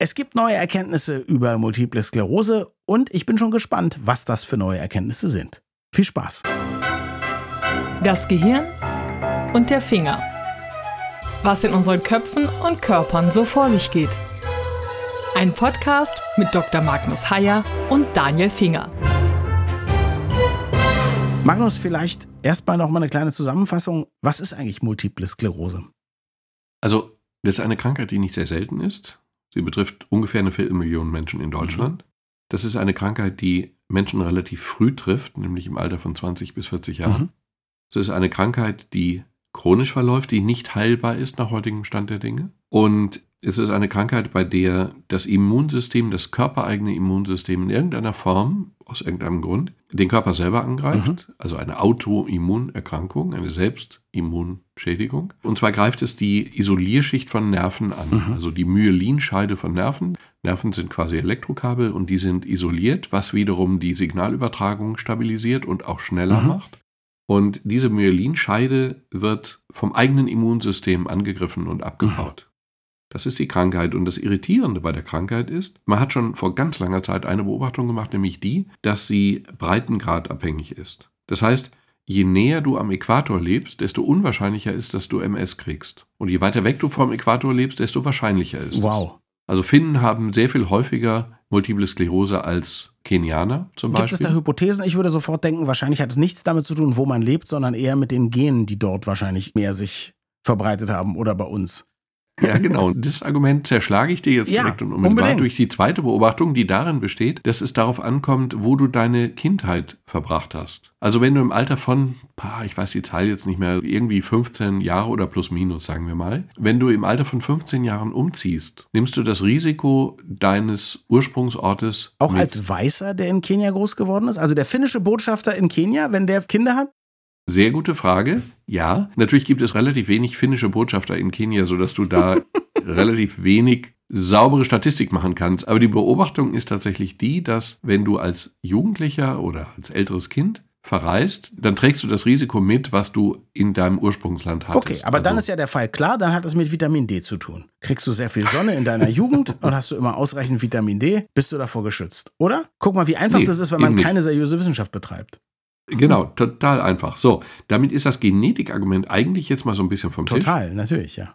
Es gibt neue Erkenntnisse über multiple Sklerose und ich bin schon gespannt, was das für neue Erkenntnisse sind. Viel Spaß. Das Gehirn und der Finger. Was in unseren Köpfen und Körpern so vor sich geht. Ein Podcast mit Dr. Magnus Heyer und Daniel Finger. Magnus, vielleicht erstmal noch mal eine kleine Zusammenfassung. Was ist eigentlich multiple Sklerose? Also, das ist eine Krankheit, die nicht sehr selten ist. Sie betrifft ungefähr eine Viertelmillion Menschen in Deutschland. Mhm. Das ist eine Krankheit, die Menschen relativ früh trifft, nämlich im Alter von 20 bis 40 Jahren. Mhm. Es ist eine Krankheit, die chronisch verläuft, die nicht heilbar ist nach heutigem Stand der Dinge. Und es ist eine Krankheit, bei der das Immunsystem, das körpereigene Immunsystem in irgendeiner Form, aus irgendeinem Grund, den Körper selber angreift. Mhm. Also eine Autoimmunerkrankung, eine Selbstimmunschädigung. Und zwar greift es die Isolierschicht von Nerven an, mhm. also die Myelinscheide von Nerven. Nerven sind quasi Elektrokabel und die sind isoliert, was wiederum die Signalübertragung stabilisiert und auch schneller mhm. macht. Und diese Myelinscheide wird vom eigenen Immunsystem angegriffen und abgebaut. Das ist die Krankheit. Und das Irritierende bei der Krankheit ist, man hat schon vor ganz langer Zeit eine Beobachtung gemacht, nämlich die, dass sie breitengradabhängig ist. Das heißt, je näher du am Äquator lebst, desto unwahrscheinlicher ist, dass du MS kriegst. Und je weiter weg du vom Äquator lebst, desto wahrscheinlicher ist wow. es. Also Finnen haben sehr viel häufiger Multiple Sklerose als Kenianer zum Beispiel. Gibt es da Hypothesen? Ich würde sofort denken, wahrscheinlich hat es nichts damit zu tun, wo man lebt, sondern eher mit den Genen, die dort wahrscheinlich mehr sich verbreitet haben oder bei uns. Ja, genau. Das Argument zerschlage ich dir jetzt ja, direkt und unmittelbar unbedingt. durch die zweite Beobachtung, die darin besteht, dass es darauf ankommt, wo du deine Kindheit verbracht hast. Also wenn du im Alter von, ich weiß die Zahl jetzt nicht mehr, irgendwie 15 Jahre oder plus minus, sagen wir mal, wenn du im Alter von 15 Jahren umziehst, nimmst du das Risiko deines Ursprungsortes. Auch mit. als Weißer, der in Kenia groß geworden ist? Also der finnische Botschafter in Kenia, wenn der Kinder hat? Sehr gute Frage. Ja, natürlich gibt es relativ wenig finnische Botschafter in Kenia, sodass du da relativ wenig saubere Statistik machen kannst. Aber die Beobachtung ist tatsächlich die, dass wenn du als Jugendlicher oder als älteres Kind verreist, dann trägst du das Risiko mit, was du in deinem Ursprungsland hattest. Okay, aber also, dann ist ja der Fall klar, dann hat es mit Vitamin D zu tun. Kriegst du sehr viel Sonne in deiner Jugend und hast du immer ausreichend Vitamin D, bist du davor geschützt, oder? Guck mal, wie einfach nee, das ist, wenn man keine seriöse Wissenschaft betreibt. Genau, total einfach. So, damit ist das Genetikargument eigentlich jetzt mal so ein bisschen vom total, Tisch. Total, natürlich, ja.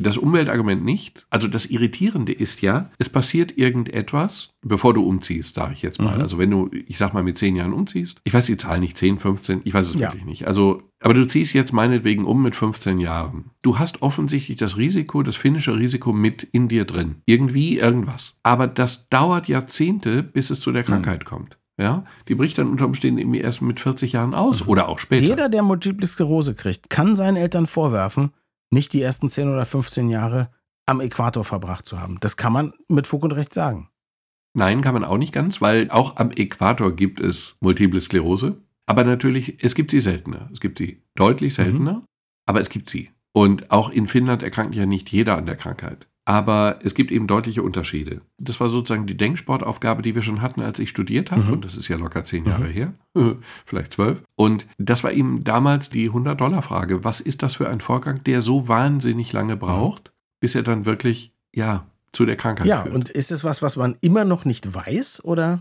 Das Umweltargument nicht. Also das Irritierende ist ja, es passiert irgendetwas, bevor du umziehst, sage ich jetzt mal. Mhm. Also wenn du, ich sag mal, mit zehn Jahren umziehst, ich weiß die Zahl nicht, 10, 15, ich weiß es ja. wirklich nicht. Also, aber du ziehst jetzt meinetwegen um mit 15 Jahren. Du hast offensichtlich das Risiko, das finnische Risiko mit in dir drin. Irgendwie, irgendwas. Aber das dauert Jahrzehnte, bis es zu der mhm. Krankheit mhm. kommt. Ja, die bricht dann unter Umständen irgendwie erst mit 40 Jahren aus mhm. oder auch später. Jeder, der Multiple Sklerose kriegt, kann seinen Eltern vorwerfen, nicht die ersten 10 oder 15 Jahre am Äquator verbracht zu haben. Das kann man mit Fug und Recht sagen. Nein, kann man auch nicht ganz, weil auch am Äquator gibt es Multiple Sklerose. Aber natürlich, es gibt sie seltener. Es gibt sie deutlich seltener, mhm. aber es gibt sie. Und auch in Finnland erkrankt ja nicht jeder an der Krankheit. Aber es gibt eben deutliche Unterschiede. Das war sozusagen die Denksportaufgabe, die wir schon hatten, als ich studiert habe. Mhm. Und das ist ja locker zehn Jahre mhm. her, vielleicht zwölf. Und das war eben damals die 100-Dollar-Frage. Was ist das für ein Vorgang, der so wahnsinnig lange braucht, mhm. bis er dann wirklich, ja, zu der Krankheit ja, führt? Ja, und ist es was, was man immer noch nicht weiß, oder?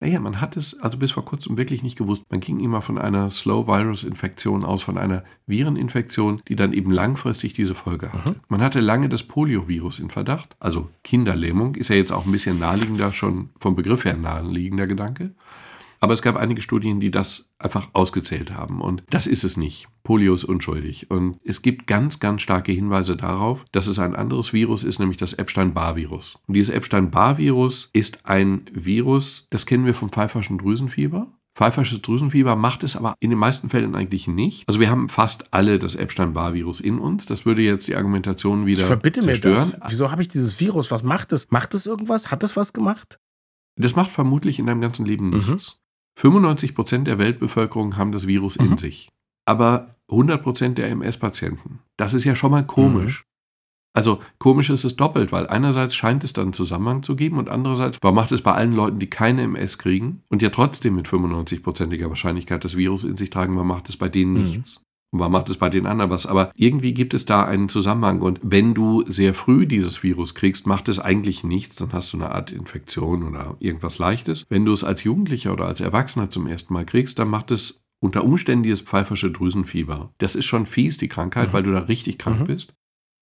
Naja, man hat es also bis vor kurzem wirklich nicht gewusst. Man ging immer von einer Slow-Virus-Infektion aus, von einer Vireninfektion, die dann eben langfristig diese Folge hatte. Mhm. Man hatte lange das Poliovirus in Verdacht, also Kinderlähmung, ist ja jetzt auch ein bisschen naheliegender, schon vom Begriff her naheliegender Gedanke. Aber es gab einige Studien, die das einfach ausgezählt haben. Und das ist es nicht. Polio ist unschuldig. Und es gibt ganz, ganz starke Hinweise darauf, dass es ein anderes Virus ist, nämlich das Epstein-Barr-Virus. Und dieses Epstein-Barr-Virus ist ein Virus, das kennen wir vom pfeiferschen Drüsenfieber. Pfeifersches Drüsenfieber macht es aber in den meisten Fällen eigentlich nicht. Also wir haben fast alle das Epstein-Barr-Virus in uns. Das würde jetzt die Argumentation wieder Verbitte zerstören. Mir das. Wieso habe ich dieses Virus? Was macht es? Macht es irgendwas? Hat es was gemacht? Das macht vermutlich in deinem ganzen Leben mhm. nichts. Mhm. 95 Prozent der Weltbevölkerung haben das Virus mhm. in sich. Aber 100 Prozent der MS-Patienten. Das ist ja schon mal komisch. Mhm. Also komisch ist es doppelt, weil einerseits scheint es dann einen Zusammenhang zu geben und andererseits, warum macht es bei allen Leuten, die keine MS kriegen und ja trotzdem mit 95-prozentiger Wahrscheinlichkeit das Virus in sich tragen, warum macht es bei denen mhm. nichts? Und man macht es bei den anderen was. Aber irgendwie gibt es da einen Zusammenhang. Und wenn du sehr früh dieses Virus kriegst, macht es eigentlich nichts. Dann hast du eine Art Infektion oder irgendwas Leichtes. Wenn du es als Jugendlicher oder als Erwachsener zum ersten Mal kriegst, dann macht es unter Umständen dieses pfeifersche Drüsenfieber. Das ist schon fies, die Krankheit, mhm. weil du da richtig krank mhm. bist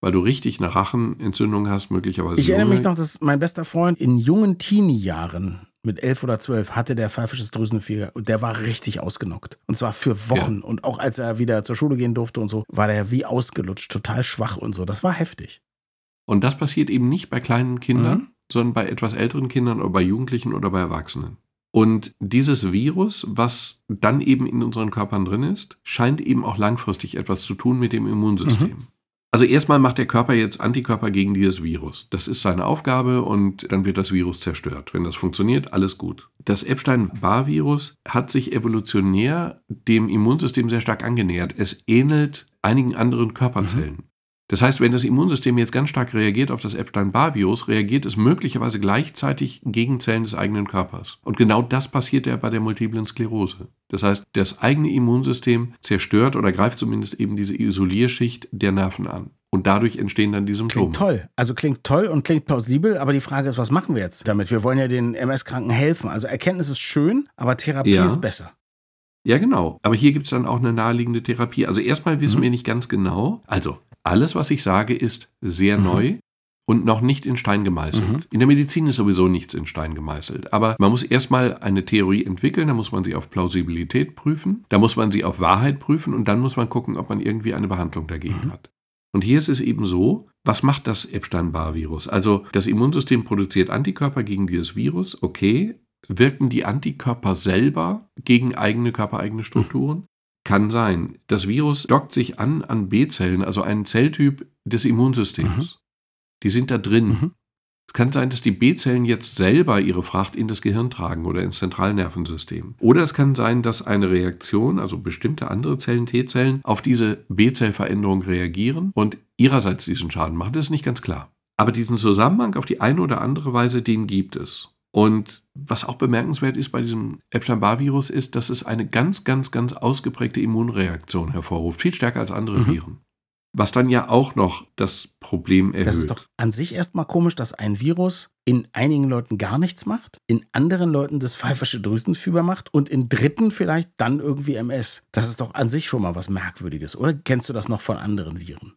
weil du richtig eine Rachenentzündung hast, möglicherweise. Ich erinnere mich noch, dass mein bester Freund in jungen Teenie-Jahren mit elf oder zwölf hatte der pfeifisches Drüsenfieber und der war richtig ausgenockt. Und zwar für Wochen. Ja. Und auch als er wieder zur Schule gehen durfte und so, war der wie ausgelutscht, total schwach und so. Das war heftig. Und das passiert eben nicht bei kleinen Kindern, mhm. sondern bei etwas älteren Kindern oder bei Jugendlichen oder bei Erwachsenen. Und dieses Virus, was dann eben in unseren Körpern drin ist, scheint eben auch langfristig etwas zu tun mit dem Immunsystem. Mhm. Also erstmal macht der Körper jetzt Antikörper gegen dieses Virus. Das ist seine Aufgabe und dann wird das Virus zerstört. Wenn das funktioniert, alles gut. Das Epstein-Barr-Virus hat sich evolutionär dem Immunsystem sehr stark angenähert. Es ähnelt einigen anderen Körperzellen. Mhm. Das heißt, wenn das Immunsystem jetzt ganz stark reagiert auf das Epstein-Barr-Virus, reagiert es möglicherweise gleichzeitig gegen Zellen des eigenen Körpers. Und genau das passiert ja bei der multiplen Sklerose. Das heißt, das eigene Immunsystem zerstört oder greift zumindest eben diese Isolierschicht der Nerven an. Und dadurch entstehen dann die Symptome. Klingt toll. Also klingt toll und klingt plausibel, aber die Frage ist, was machen wir jetzt damit? Wir wollen ja den MS-Kranken helfen. Also Erkenntnis ist schön, aber Therapie ja. ist besser. Ja, genau. Aber hier gibt es dann auch eine naheliegende Therapie. Also erstmal wissen mhm. wir nicht ganz genau. Also alles, was ich sage, ist sehr mhm. neu und noch nicht in Stein gemeißelt. Mhm. In der Medizin ist sowieso nichts in Stein gemeißelt. Aber man muss erstmal eine Theorie entwickeln, da muss man sie auf Plausibilität prüfen, da muss man sie auf Wahrheit prüfen und dann muss man gucken, ob man irgendwie eine Behandlung dagegen mhm. hat. Und hier ist es eben so, was macht das Epstein-Barr-Virus? Also das Immunsystem produziert Antikörper gegen dieses Virus, okay. Wirken die Antikörper selber gegen eigene körpereigene Strukturen? Kann sein. Das Virus dockt sich an an B-Zellen, also einen Zelltyp des Immunsystems. Mhm. Die sind da drin. Mhm. Es kann sein, dass die B-Zellen jetzt selber ihre Fracht in das Gehirn tragen oder ins Zentralnervensystem. Oder es kann sein, dass eine Reaktion, also bestimmte andere Zellen, T-Zellen, auf diese B-Zellveränderung reagieren und ihrerseits diesen Schaden machen. Das ist nicht ganz klar. Aber diesen Zusammenhang auf die eine oder andere Weise, den gibt es. Und was auch bemerkenswert ist bei diesem Epstein-Barr-Virus, ist, dass es eine ganz, ganz, ganz ausgeprägte Immunreaktion hervorruft, viel stärker als andere mhm. Viren. Was dann ja auch noch das Problem erhöht. Das ist doch an sich erstmal komisch, dass ein Virus in einigen Leuten gar nichts macht, in anderen Leuten das pfeifersche Drüsenfieber macht und in dritten vielleicht dann irgendwie MS. Das ist doch an sich schon mal was Merkwürdiges, oder? Kennst du das noch von anderen Viren?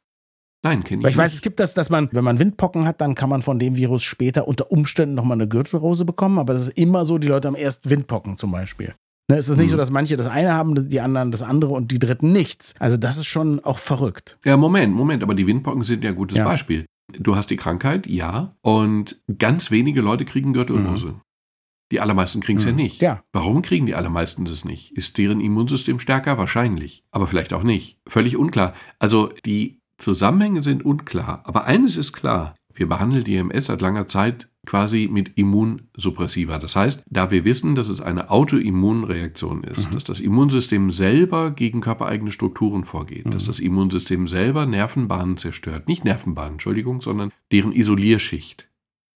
Nein, kenne ich Weil ich nicht. weiß, es gibt das, dass man, wenn man Windpocken hat, dann kann man von dem Virus später unter Umständen nochmal eine Gürtelrose bekommen. Aber das ist immer so, die Leute haben erst Windpocken zum Beispiel. Ne, es ist nicht mhm. so, dass manche das eine haben, die anderen das andere und die dritten nichts. Also das ist schon auch verrückt. Ja, Moment, Moment, aber die Windpocken sind ja ein gutes ja. Beispiel. Du hast die Krankheit, ja, und ganz wenige Leute kriegen Gürtelrose. Mhm. Die allermeisten kriegen es mhm. ja nicht. Ja. Warum kriegen die allermeisten das nicht? Ist deren Immunsystem stärker? Wahrscheinlich. Aber vielleicht auch nicht. Völlig unklar. Also die Zusammenhänge sind unklar, aber eines ist klar, wir behandeln die MS seit langer Zeit quasi mit Immunsuppressiva. Das heißt, da wir wissen, dass es eine Autoimmunreaktion ist, mhm. dass das Immunsystem selber gegen körpereigene Strukturen vorgeht, mhm. dass das Immunsystem selber Nervenbahnen zerstört, nicht Nervenbahnen, Entschuldigung, sondern deren Isolierschicht.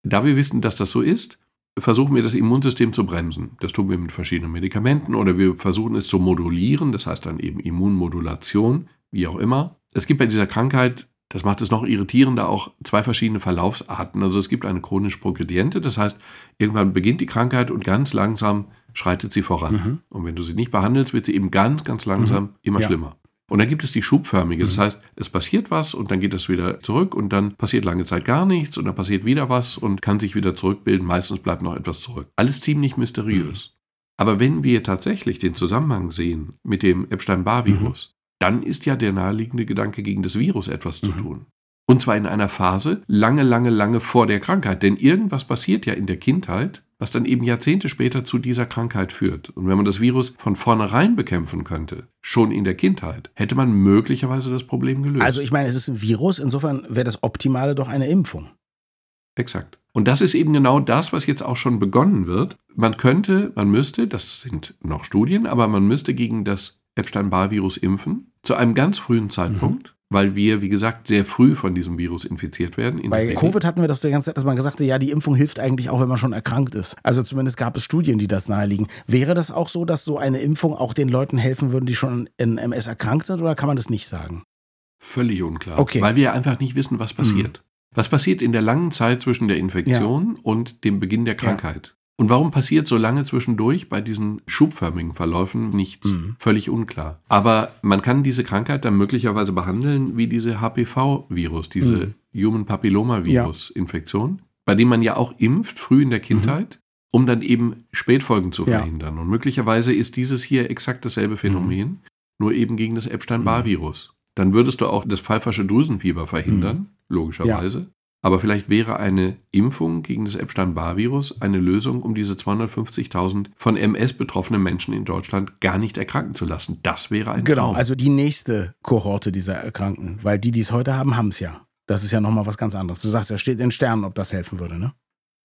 Da wir wissen, dass das so ist, versuchen wir das Immunsystem zu bremsen. Das tun wir mit verschiedenen Medikamenten oder wir versuchen es zu modulieren, das heißt dann eben Immunmodulation, wie auch immer. Es gibt bei dieser Krankheit, das macht es noch irritierender, auch zwei verschiedene Verlaufsarten. Also es gibt eine chronisch progrediente, das heißt, irgendwann beginnt die Krankheit und ganz langsam schreitet sie voran. Mhm. Und wenn du sie nicht behandelst, wird sie eben ganz, ganz langsam mhm. immer ja. schlimmer. Und dann gibt es die schubförmige, das mhm. heißt, es passiert was und dann geht es wieder zurück und dann passiert lange Zeit gar nichts und dann passiert wieder was und kann sich wieder zurückbilden. Meistens bleibt noch etwas zurück. Alles ziemlich mysteriös. Mhm. Aber wenn wir tatsächlich den Zusammenhang sehen mit dem Epstein-Barr-Virus, dann ist ja der naheliegende Gedanke, gegen das Virus etwas mhm. zu tun. Und zwar in einer Phase lange, lange, lange vor der Krankheit. Denn irgendwas passiert ja in der Kindheit, was dann eben Jahrzehnte später zu dieser Krankheit führt. Und wenn man das Virus von vornherein bekämpfen könnte, schon in der Kindheit, hätte man möglicherweise das Problem gelöst. Also ich meine, es ist ein Virus, insofern wäre das Optimale doch eine Impfung. Exakt. Und das ist eben genau das, was jetzt auch schon begonnen wird. Man könnte, man müsste, das sind noch Studien, aber man müsste gegen das Epstein-Barr-Virus impfen, zu einem ganz frühen Zeitpunkt. Mhm. weil wir, wie gesagt, sehr früh von diesem Virus infiziert werden. In Bei Covid hatten wir das die ganze Zeit, dass man gesagt hat, ja, die Impfung hilft eigentlich auch, wenn man schon erkrankt ist. Also zumindest gab es Studien, die das naheliegen. Wäre das auch so, dass so eine Impfung auch den Leuten helfen würde, die schon in MS erkrankt sind, oder kann man das nicht sagen? Völlig unklar. Okay. Weil wir einfach nicht wissen, was passiert. Was passiert in der langen Zeit zwischen der Infektion und dem Beginn der Krankheit? Und warum passiert so lange zwischendurch bei diesen schubförmigen Verläufen nichts? Mhm. Völlig unklar. Aber man kann diese Krankheit dann möglicherweise behandeln wie diese HPV-Virus, diese Human Papilloma-Virus-Infektion, bei dem man ja auch impft, früh in der Kindheit, um dann eben Spätfolgen zu Ja. verhindern. Und möglicherweise ist dieses hier exakt dasselbe Phänomen, nur eben gegen das Epstein-Barr-Virus. Dann würdest du auch das pfeifersche Drüsenfieber verhindern, logischerweise. Aber vielleicht wäre eine Impfung gegen das Epstein-Barr-Virus eine Lösung, um diese 250.000 von MS betroffenen Menschen in Deutschland gar nicht erkranken zu lassen. Das wäre ein Genau, Traum. also die nächste Kohorte dieser Erkrankten. Weil die, die es heute haben, haben es ja. Das ist ja nochmal was ganz anderes. Du sagst, ja, steht in Sternen, ob das helfen würde, ne?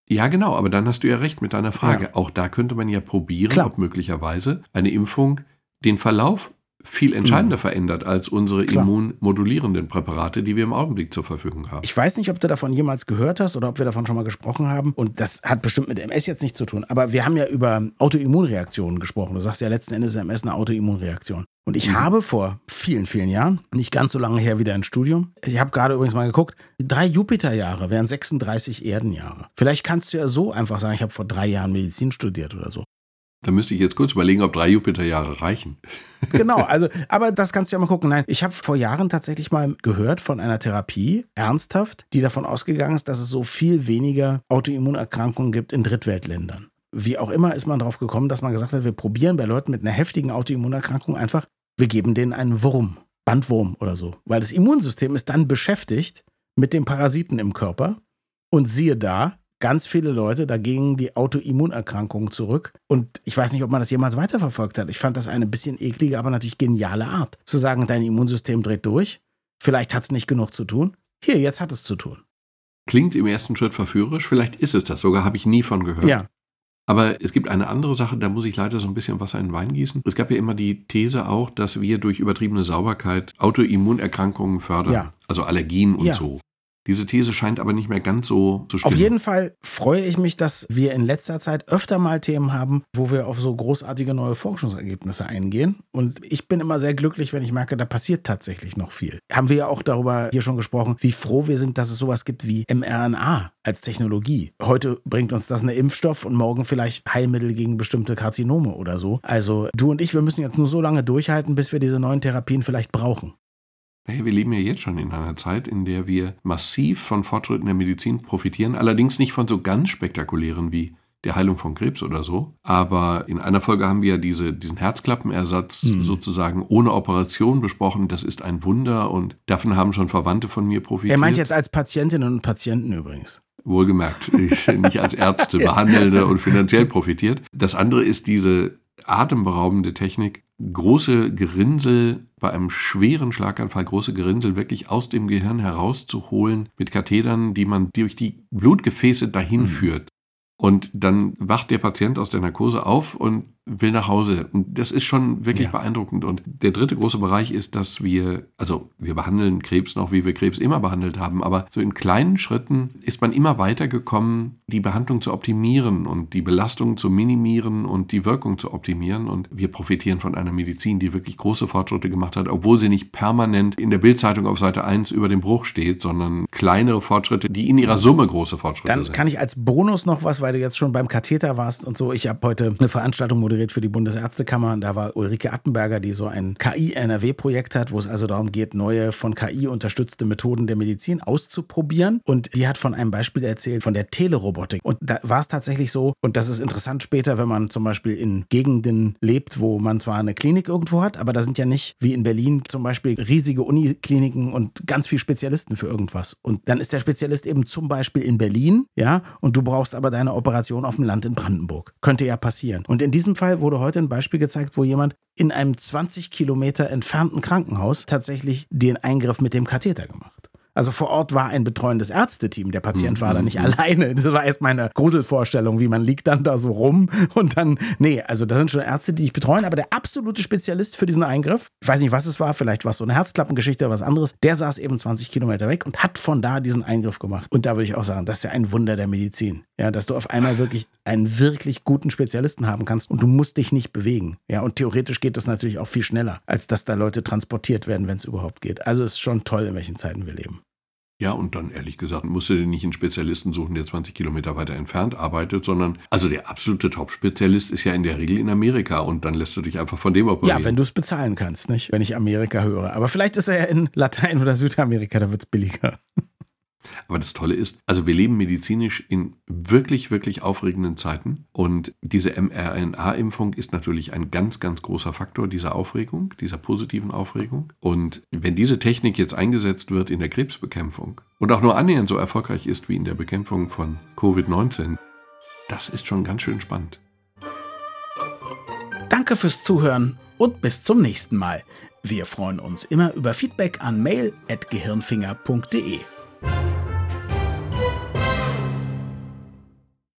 Ja, genau, aber dann hast du ja recht mit deiner Frage. Ja. Auch da könnte man ja probieren, Klar. ob möglicherweise eine Impfung den Verlauf viel entscheidender Mhm. verändert als unsere Klar. immunmodulierenden Präparate, die wir im Augenblick zur Verfügung haben. Ich weiß nicht, ob du davon jemals gehört hast oder ob wir davon schon mal gesprochen haben. Und das hat bestimmt mit MS jetzt nichts zu tun. Aber wir haben ja über Autoimmunreaktionen gesprochen. Du sagst ja letzten Endes ist MS eine Autoimmunreaktion. Und ich Mhm. habe vor vielen, vielen Jahren, nicht ganz so lange her wieder ein Studium, ich habe gerade übrigens mal geguckt, drei Jupiterjahre wären 36 Erdenjahre. Vielleicht kannst du ja so einfach sagen, ich habe vor drei Jahren Medizin studiert oder so. Da müsste ich jetzt kurz überlegen, ob drei Jupiterjahre reichen. Genau, also, aber das kannst du ja mal gucken. Nein, ich habe vor Jahren tatsächlich mal gehört von einer Therapie, ernsthaft, die davon ausgegangen ist, dass es so viel weniger Autoimmunerkrankungen gibt in Drittweltländern. Wie auch immer ist man drauf gekommen, dass man gesagt hat, wir probieren bei Leuten mit einer heftigen Autoimmunerkrankung einfach, wir geben denen einen Wurm, Bandwurm oder so. Weil das Immunsystem ist dann beschäftigt mit dem Parasiten im Körper und siehe da, ganz viele Leute dagegen die Autoimmunerkrankungen zurück. Und ich weiß nicht, ob man das jemals weiterverfolgt hat. Ich fand das eine bisschen eklige, aber natürlich geniale Art. Zu sagen, dein Immunsystem dreht durch. Vielleicht hat es nicht genug zu tun. Hier, jetzt hat es zu tun. Klingt im ersten Schritt verführerisch, vielleicht ist es das sogar, habe ich nie von gehört. Ja. Aber es gibt eine andere Sache, da muss ich leider so ein bisschen Wasser in den Wein gießen. Es gab ja immer die These auch, dass wir durch übertriebene Sauberkeit Autoimmunerkrankungen fördern, Ja. also Allergien und Ja. so. Diese These scheint aber nicht mehr ganz so zu stimmen. Auf jeden Fall freue ich mich, dass wir in letzter Zeit öfter mal Themen haben, wo wir auf so großartige neue Forschungsergebnisse eingehen. Und ich bin immer sehr glücklich, wenn ich merke, da passiert tatsächlich noch viel. Haben wir ja auch darüber hier schon gesprochen, wie froh wir sind, dass es sowas gibt wie mRNA als Technologie. Heute bringt uns das eine Impfstoff und morgen vielleicht Heilmittel gegen bestimmte Karzinome oder so. Also du und ich, wir müssen jetzt nur so lange durchhalten, bis wir diese neuen Therapien vielleicht brauchen. Hey, wir leben ja jetzt schon in einer Zeit, in der wir massiv von Fortschritten der Medizin profitieren, allerdings nicht von so ganz spektakulären wie der Heilung von Krebs oder so. Aber in einer Folge haben wir ja diese, diesen Herzklappenersatz Mhm. sozusagen ohne Operation besprochen. Das ist ein Wunder und davon haben schon Verwandte von mir profitiert. Er meint jetzt als Patientinnen und Patienten übrigens. Wohlgemerkt, ich nicht als Ärzte behandelte und finanziell profitiert. Das andere ist diese atemberaubende Technik, große Gerinnsel bei einem schweren Schlaganfall, große Gerinnsel wirklich aus dem Gehirn herauszuholen mit Kathetern, die man durch die Blutgefäße dahin Mhm. führt. Und dann wacht der Patient aus der Narkose auf und will nach Hause. Und das ist schon wirklich Ja. beeindruckend. Und der dritte große Bereich ist, dass wir, also wir behandeln Krebs noch, wie wir Krebs immer behandelt haben, aber so in kleinen Schritten ist man immer weiter gekommen, die Behandlung zu optimieren und die Belastung zu minimieren und die Wirkung zu optimieren. Und wir profitieren von einer Medizin, die wirklich große Fortschritte gemacht hat, obwohl sie nicht permanent in der Bildzeitung auf Seite 1 über den Bruch steht, sondern kleinere Fortschritte, die in ihrer Summe große Fortschritte Dann sind. kann ich als Bonus noch was, weil du jetzt schon beim Katheter warst und so. Ich habe heute eine Veranstaltung moderiert für die Bundesärztekammer und da war Ulrike Attenberger, die so ein KI-NRW-Projekt hat, wo es also darum geht, neue von KI unterstützte Methoden der Medizin auszuprobieren. Und die hat von einem Beispiel erzählt, von der Telerobotik. Und da war es tatsächlich so, und das ist interessant später, wenn man zum Beispiel in Gegenden lebt, wo man zwar eine Klinik irgendwo hat, aber da sind ja nicht wie in Berlin zum Beispiel riesige Unikliniken und ganz viele Spezialisten für irgendwas. Und dann ist der Spezialist eben zum Beispiel in Berlin, ja, und du brauchst aber deine Operation auf dem Land in Brandenburg. Könnte ja passieren. Und in diesem Fall wurde heute ein Beispiel gezeigt, wo jemand in einem 20 Kilometer entfernten Krankenhaus tatsächlich den Eingriff mit dem Katheter gemacht. Also vor Ort war ein betreuendes Ärzteteam. Der Patient mhm. war da nicht mhm. alleine. Das war erst meine Gruselvorstellung, wie man liegt dann da so rum und dann, nee, also da sind schon Ärzte, die ich betreuen, aber der absolute Spezialist für diesen Eingriff, ich weiß nicht, was es war, vielleicht war es so eine Herzklappengeschichte oder was anderes, der saß eben 20 Kilometer weg und hat von da diesen Eingriff gemacht. Und da würde ich auch sagen, das ist ja ein Wunder der Medizin. Ja, dass du auf einmal wirklich einen wirklich guten Spezialisten haben kannst und du musst dich nicht bewegen. Ja, und theoretisch geht das natürlich auch viel schneller, als dass da Leute transportiert werden, wenn es überhaupt geht. Also es ist schon toll, in welchen Zeiten wir leben. Ja, und dann ehrlich gesagt, musst du dir nicht einen Spezialisten suchen, der 20 Kilometer weiter entfernt arbeitet, sondern, also der absolute Top-Spezialist ist ja in der Regel in Amerika und dann lässt du dich einfach von dem operieren. Ja, wenn du es bezahlen kannst, nicht? Wenn ich Amerika höre. Aber vielleicht ist er ja in Latein- oder Südamerika, da wird es billiger. Aber das Tolle ist, also wir leben medizinisch in wirklich, wirklich aufregenden Zeiten und diese mRNA-Impfung ist natürlich ein ganz, ganz großer Faktor dieser Aufregung, dieser positiven Aufregung. Und wenn diese Technik jetzt eingesetzt wird in der Krebsbekämpfung und auch nur annähernd so erfolgreich ist wie in der Bekämpfung von Covid-19, das ist schon ganz schön spannend. Danke fürs Zuhören und bis zum nächsten Mal. Wir freuen uns immer über Feedback an mail.gehirnfinger.de.